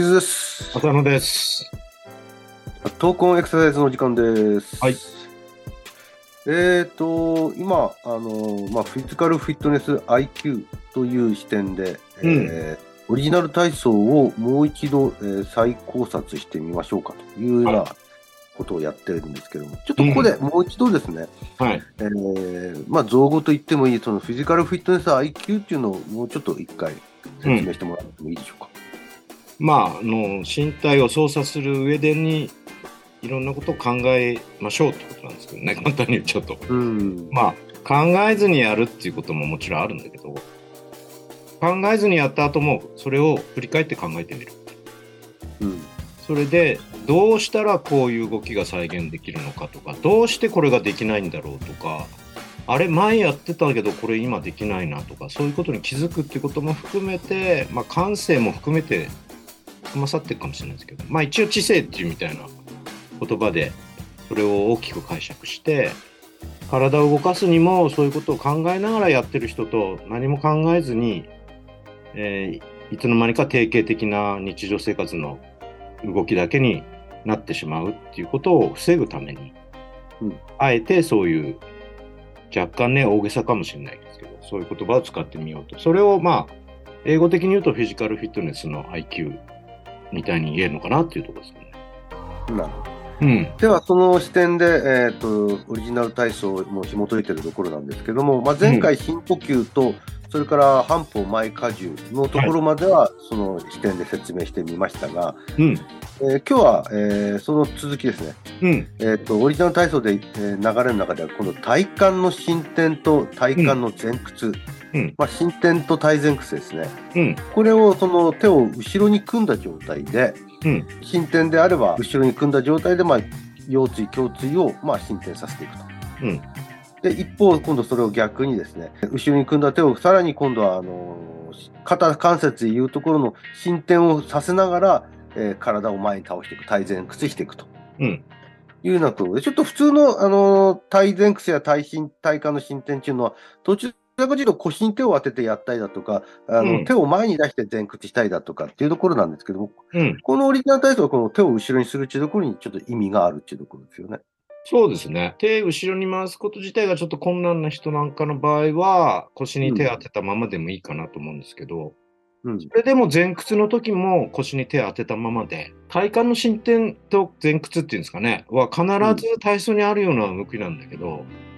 キズです。浅野です。闘魂エクササイズの時間です。はい。えっ、と、今、あの、まあ、フィジカルフィットネス IQ という視点で、えーオリジナル体操をもう一度、えー再考察してみましょうかというようなはことをやってるんですけども、ちょっとここでもう一度ですね、はい。えーまあ、造語と言ってもいい、そのフィジカルフィットネス IQ っていうのをもうちょっと一回説明してもらってもいいでしょうか。まあ、あの、身体を操作する上でに、いろんなことを考えましょうってことなんですけどね、簡単に言っちゃうと。うん。まあ、考えずにやるっていうことももちろんあるんだけど、考えずにやった後も、それを振り返って考えてみる。うん。それで、どうしたらこういう動きが再現できるのかとか、どうしてこれができないんだろうとか、あれ、前やってたけど、これ今できないなとか、そういうことに気づくっていうことも含めて、まあ、感性も含めて、含まさってるかもしれないですけど、まあ、一応知性っていうみたいな言葉で、それを大きく解釈して、体を動かすにもそういうことを考えながらやってる人と何も考えずに、えーいつの間にか定型的な日常生活の動きだけになってしまうっていうことを防ぐために、うん。あえてそういう若干ね大げさかもしれないですけどそういう言葉を使ってみようと。それをまあ英語的に言うとフィジカルフィットネスの IQ みたいに言えるのかなっていうところですかね。なるほど。うん。では、その視点で、えー、とオリジナル体操も紐解いているところなんですけども、まあ、前回、深呼吸と、それから半歩前荷重のところまでは、その視点で説明してみましたが、うん。えー今日は、えーその続きですね、うん。えーと、オリジナル体操で、えー流れの中では、今度、体幹の伸展と体幹の前屈、うんまあ、伸展と体前屈ですね、うん。これをその手を後ろに組んだ状態で、うん。伸展であれば、後ろに組んだ状態で、まあ、腰椎、胸椎を、まあ、伸展させていくと。うん。で、一方、今度それを逆にですね、後ろに組んだ手をさらに今度は、あの肩関節でいうところの伸展をさせながら、えー体を前に倒していく、体前屈していくとうん。いうようなことで、ちょっと普通の、あの体前屈や体伸、体幹の伸展っていうのは、途中どちらかというと腰に手を当ててやったりだとか、あの、うん手を前に出して前屈したりだとかっていうところなんですけども、うん。このオリジナル体操はこの手を後ろにするっていうところにちょっと意味があるっていうところですよね。そうですね。手後ろに回すこと自体がちょっと困難な人なんかの場合は、腰に手当てたままでもいいかなと思うんですけど、うん。それでも前屈の時も腰に手当てたままで、体幹の進展と前屈っていうんですかね、は必ず体操にあるような動きなんだけど、うん。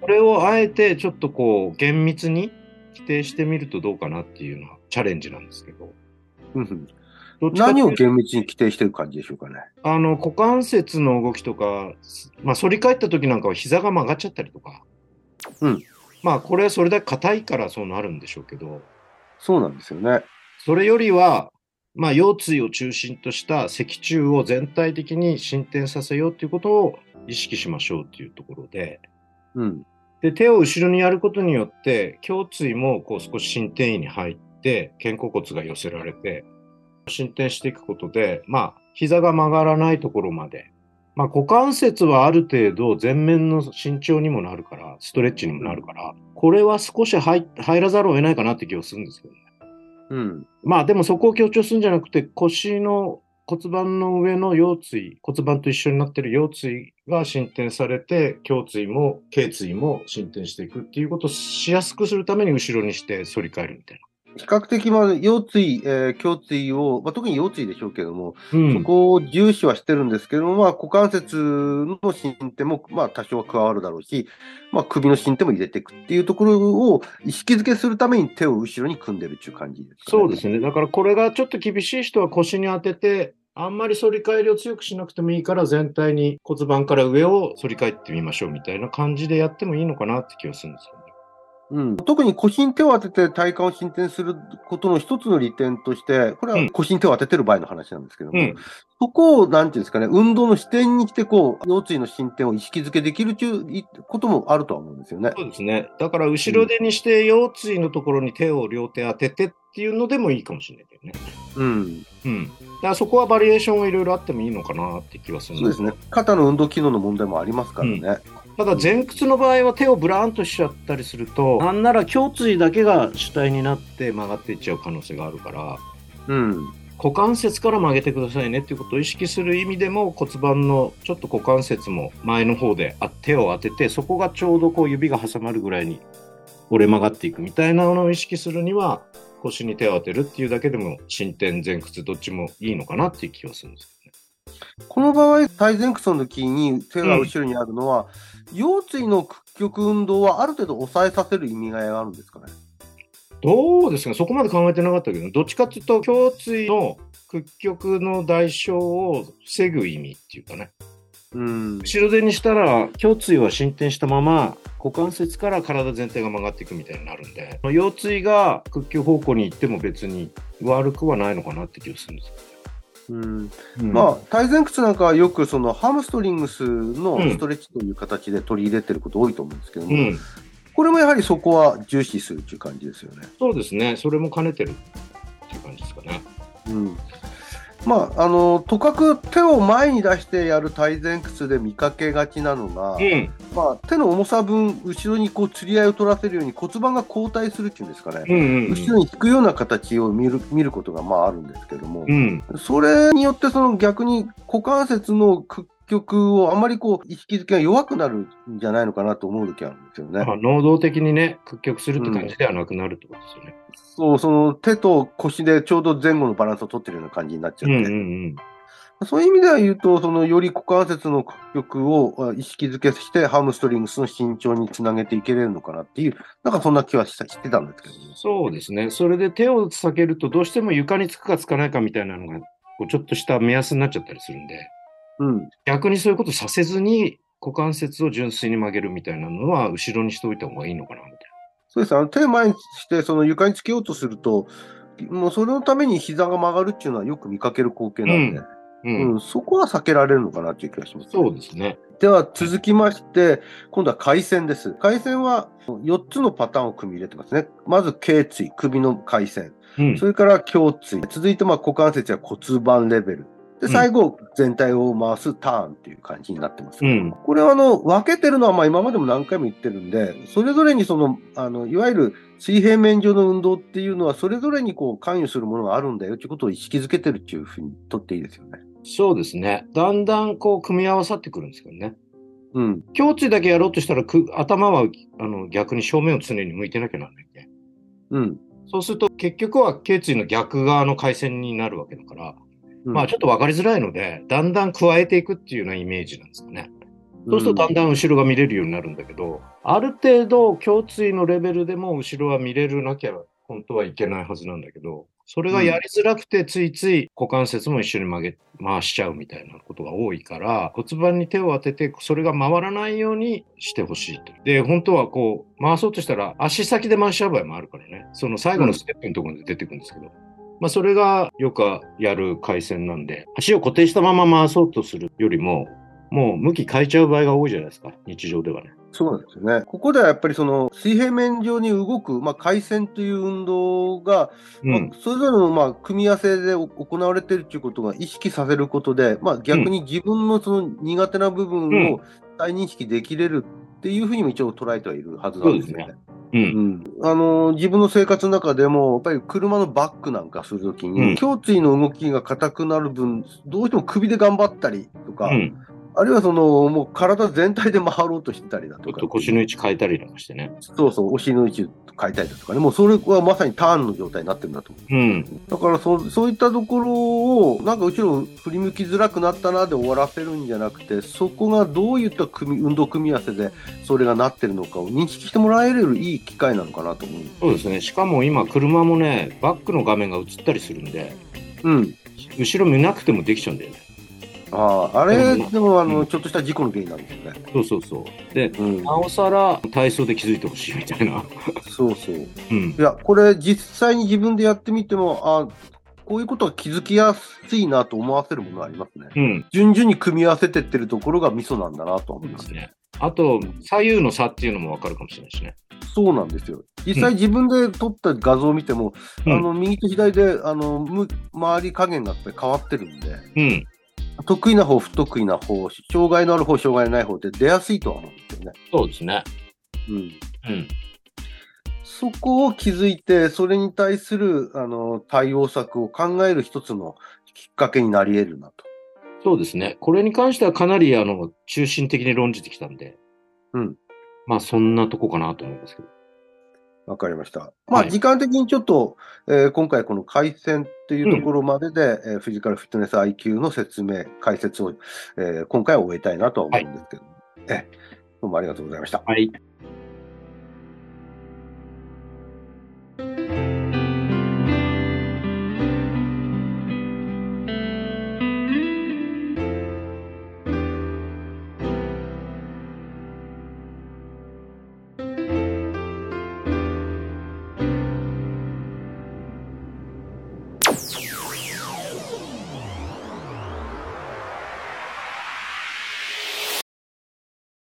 これをあえてちょっとこう厳密に規定してみるとどうかなっていうのはチャレンジなんですけど。うん何を厳密に規定してる感じでしょうかね？あの、股関節の動きとか、まあ、反り返った時なんかは膝が曲がっちゃったりとか。うん。まあ、これはそれだけ硬いからそうなるんでしょうけど、そうなんですよね。それよりは、まあ、腰椎を中心とした脊柱を全体的に進展させようということを意識しましょうっていうところで、うん。で、手を後ろにやることによって、胸椎もこう少し伸展位に入って、肩甲骨が寄せられて、進展していくことで、まあ、膝が曲がらないところまで、まあ、股関節はある程度前面の身長にもなるから、ストレッチにもなるから、これは少し入入らざるを得ないかなって気がするんですけどね。うん。まあ、でもそこを強調するんじゃなくて、腰の骨盤の上の腰椎、骨盤と一緒になっている腰椎が進展されて、胸椎も頸椎も進展していくっていうことをしやすくするために後ろにして反り返るみたいな。比較的、まあ、腰椎、えー胸椎を、まあ、特に腰椎でしょうけども、な。うそこを重視はしてるんですけども、まあ、股関節の進展も、まあ、多少は加わるだろうし、まあ、首の進展も入れていくっていうところを意識づけするために手を後ろに組んでるっていう感じですか、ね。そうですね。だからこれがちょっと厳しい人は腰に当てて、あんまり反り返りを強くしなくてもいいから全体に骨盤から上を反り返ってみましょうみたいな感じでやってもいいのかなって気がするんですよね。うん、特に腰に手を当てて体幹を進展することの一つの利点として、これは腰に手を当ててる場合の話なんですけども、うんそこを、なんていうんですかね、運動の視点に来て、こう、腰椎の進展を意識づけできるということもあるとは思うんですよね。そうですね。だから後ろ手にして腰椎のところに手を両手当ててっていうのでもいいかもしれないけどね。うん。うん。だからそこはバリエーションがいろいろあってもいいのかなって気はするんそうですね。肩の運動機能の問題もありますからね。ただ前屈の場合は手をブラーンとしちゃったりすると、なんなら胸椎だけが主体になって曲がっていっちゃう可能性があるから、うん。股関節から曲げてくださいねっていうことを意識する意味でも骨盤のちょっと股関節も前の方であ手を当ててそこがちょうどこう指が挟まるぐらいに折れ曲がっていくみたいなのを意識するには腰に手を当てるっていうだけでも進展前屈どっちもいいのかなっていう気はするんですよね。この場合、体前屈の時に手が後ろにあるのは、腰椎の屈曲運動はある程度抑えさせる意味合いがあるんですかね？どうですかそこまで考えてなかったけどどっちかっていうと胸椎の屈曲の代償を防ぐ意味っていうかね。うん。後ろ手にしたら胸椎は進展したまま股関節から体全体が曲がっていくみたいになるんで腰椎が屈曲方向に行っても別に悪くはないのかなって気がするんですうん、よ、まあ、体前屈なんかはよくそのハムストリングスのストレッチという形で取り入れてること多いと思うんですけども、うん、これもやはりそこは重視するっていう感じですよね。そうですね。それも兼ねてるっていう感じですかね。うん。まあ、あの、とかく手を前に出してやる体前屈で見かけがちなのが、うんまあ、手の重さ分、後ろにこう、釣り合いを取らせるように骨盤が後退するっていうんですかね。うんうん後ろに引くような形を見る見ることがまああるんですけども、うん。それによってその逆に股関節の屈曲をあまりこう意識づけが弱くなるんじゃないのかなと思う時あるんですよね。まあ、能動的にね屈曲するって感じではなくなるってことですよね、そう、その手と腰でちょうど前後のバランスを取ってるような感じになっちゃって、うんうんうんそういう意味では言うと、そのより股関節の屈曲をあ意識づけしてハムストリングスの身長につなげていけれるのかなっていう、なんかそんな気はしてたんですけどね。そうですね。それで手を下げると、どうしても床につくかつかないかみたいなのが、ちょっとした目安になっちゃったりするんで、うん。逆にそういうことさせずに、股関節を純粋に曲げるみたいなのは、後ろにしておいた方がいいのかな、みたいそうです。あの手前にして、その床につけようとすると、もうそれのために膝が曲がるっていうのはよく見かける光景なんで、な。ううんん。そこは避けられるのかなっていう気がします、そうですね。では続きまして、今度は回線です。回線は4つのパターンを組み入れてますね。まず、頸椎、首の回線。うんそ。れから胸椎。続いて、まあ股関節や骨盤レベル。で、うん最後、全体を回すターンっていう感じになってます。うん。これはあの分けてるのはまあ今までも何回も言ってるんで、それぞれにそのあのいわゆる水平面上の運動っていうのは、それぞれにこう関与するものがあるんだよということを意識づけてるっていうふうにとっていいですよね。そうですね。だんだんこう、組み合わさってくるんですけどね。うん。胸椎だけやろうとしたら、く頭はあの逆に正面を常に向いてなきゃならないんで。うん。そうすると、結局は頸椎の逆側の回線になるわけだから、うんまあちょっと分かりづらいので、だんだん加えていくっていうようなイメージなんですかね。そうするとだんだん後ろが見れるようになるんだけど、ある程度胸椎のレベルでも後ろは見れるなきゃ本当はいけないはずなんだけど、それがやりづらくてついつい股関節も一緒に曲げ、回しちゃうみたいなことが多いから、骨盤に手を当ててそれが回らないようにしてほしいと。で、本当はこう回そうとしたら足先で回しちゃう場合もあるからね。その最後のステップのところで出てくるんですけど。まあ、それがよくやる回線なんで、足を固定したまま回そうとするよりも、もう向き変えちゃう場合が多いじゃないですか、日常ではね。そうなんですよね。ここではやっぱりその水平面上に動く、まあ、回線という運動が、まあうん。それぞれのまあ組み合わせで行われているということが意識させることで、まあ、逆に自分のその苦手な部分を再認識できれるっていうふうにも一応捉えてはいるはずなんですよね。う。うんん、あの自分の生活の中でも、やっぱり車のバックなんかするときに、うん胸椎の動きが硬くなる分、どうしても首で頑張ったりとか、うん。あるいはそのもう体全体で回ろうとしてたりだちょとか、っと腰の位置変えたりなんかしてね。そうそう、お尻の位置変えたりだとかね、もうそれはまさにターンの状態になってるんだと思う。うん。だからそそういったところを、なんか後ろ振り向きづらくなったなで終わらせるんじゃなくて、そこがどういった組み運動組み合わせでそれがなってるのかを認識してもらえるいい機会なのかなと思う。そうですね。しかも今、車もね、バックの画面が映ったりするんで、うん。後ろ見なくてもできちゃうんだよね。ああ、あれ、うんでもあの、うんちょっとした事故の原因なんですよね。そうそうそう。で、うん。なおさら体操で気づいてほしいみたいな。そうそう。うん。いや、これ実際に自分でやってみても、あこういうことが気づきやすいなと思わせるものがありますね。うん。順々に組み合わせてってるところがミソなんだなと思いま。すすね。あと、左右の差っていうのも分かるかもしれないしね。そうなんですよ。実際自分で撮った画像を見ても、うんあの右と左であのむ周り加減が変わってるんで、うん。得意な方、不得意な方、障害のある方、障害ない方って出やすいとは思うんですよね。そうですね。うん、うん。そこを気づいて、それに対するあの対応策を考える一つのきっかけになり得るなと。そうですね。これに関してはかなりあの中心的に論じてきたんで、うん。まあそんなとこかなと思いますけど。わかりました。まあ、はい時間的にちょっと、えー今回この回線っていうところまでで、えーフィジカルフィットネス IQ の説明、解説を、えー今回は終えたいなとは思うんですけど、えどうもありがとうございました。はい。